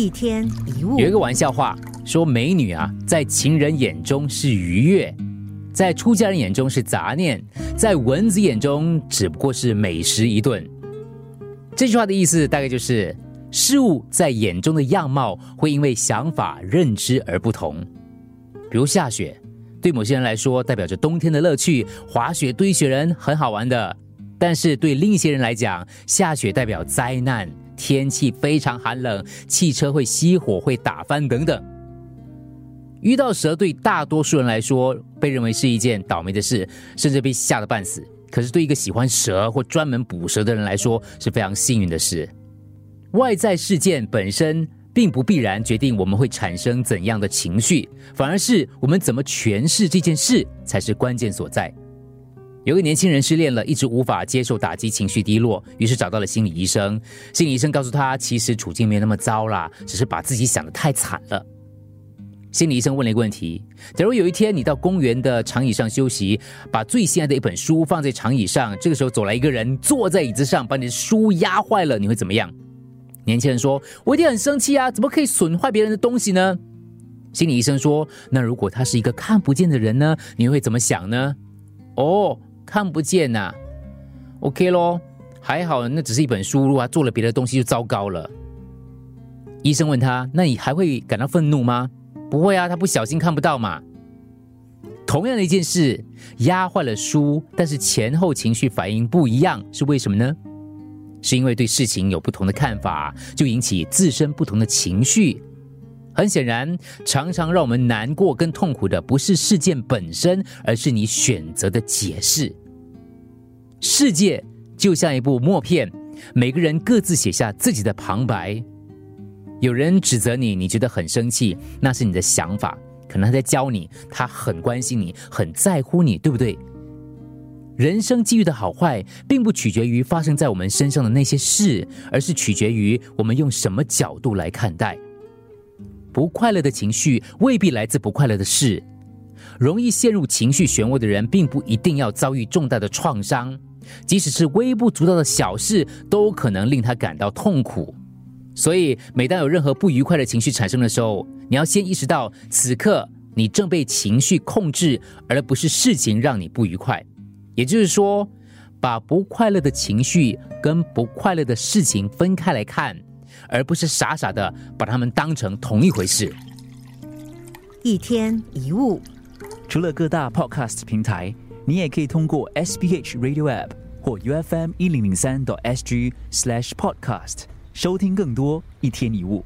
一天一物，有一个玩笑话说，美女啊，在情人眼中是愉悦，在出家人眼中是杂念，在蚊子眼中只不过是美食一顿。这句话的意思大概就是，事物在眼中的样貌会因为想法认知而不同。比如下雪，对某些人来说代表着冬天的乐趣，滑雪堆雪人很好玩的；但是对另一些人来讲，下雪代表灾难。天气非常寒冷，汽车会熄火、会打翻等等。遇到蛇对大多数人来说被认为是一件倒霉的事，甚至被吓得半死。可是对一个喜欢蛇或专门捕蛇的人来说是非常幸运的事。外在事件本身并不必然决定我们会产生怎样的情绪，反而是我们怎么诠释这件事才是关键所在。有个年轻人失恋了，一直无法接受打击，情绪低落，于是找到了心理医生。心理医生告诉他，其实处境没那么糟啦，只是把自己想的太惨了。心理医生问了一个问题：假如有一天你到公园的长椅上休息，把最心爱的一本书放在长椅上，这个时候走来一个人坐在椅子上，把你的书压坏了，你会怎么样？年轻人说：“我一定很生气啊，怎么可以损坏别人的东西呢？”心理医生说：“那如果他是一个看不见的人呢？你会怎么想呢？”哦。看不见呐，OK 咯，还好，那只是一本书，如果他做了别的东西就糟糕了。医生问他：“那你还会感到愤怒吗？”“不会啊，他不小心看不到嘛。”同样的一件事，压坏了书，但是前后情绪反应不一样，是为什么呢？是因为对事情有不同的看法，就引起自身不同的情绪。很显然，常常让我们难过跟痛苦的不是事件本身，而是你选择的解释。世界就像一部默片，每个人各自写下自己的旁白。有人指责你，你觉得很生气，那是你的想法，可能他在教你，他很关心你，很在乎你，对不对？人生际遇的好坏，并不取决于发生在我们身上的那些事，而是取决于我们用什么角度来看待。不快乐的情绪未必来自不快乐的事，容易陷入情绪漩涡的人，并不一定要遭遇重大的创伤，即使是微不足道的小事，都可能令他感到痛苦。所以，每当有任何不愉快的情绪产生的时候，你要先意识到，此刻你正被情绪控制，而不是事情让你不愉快。也就是说，把不快乐的情绪跟不快乐的事情分开来看。而不是傻傻的把他们当成同一回事。一天一物，除了各大 Podcast 平台，你也可以通过 SBH Radio App 或 UFM 一零零三 SG Slash Podcast 收听更多一天一物。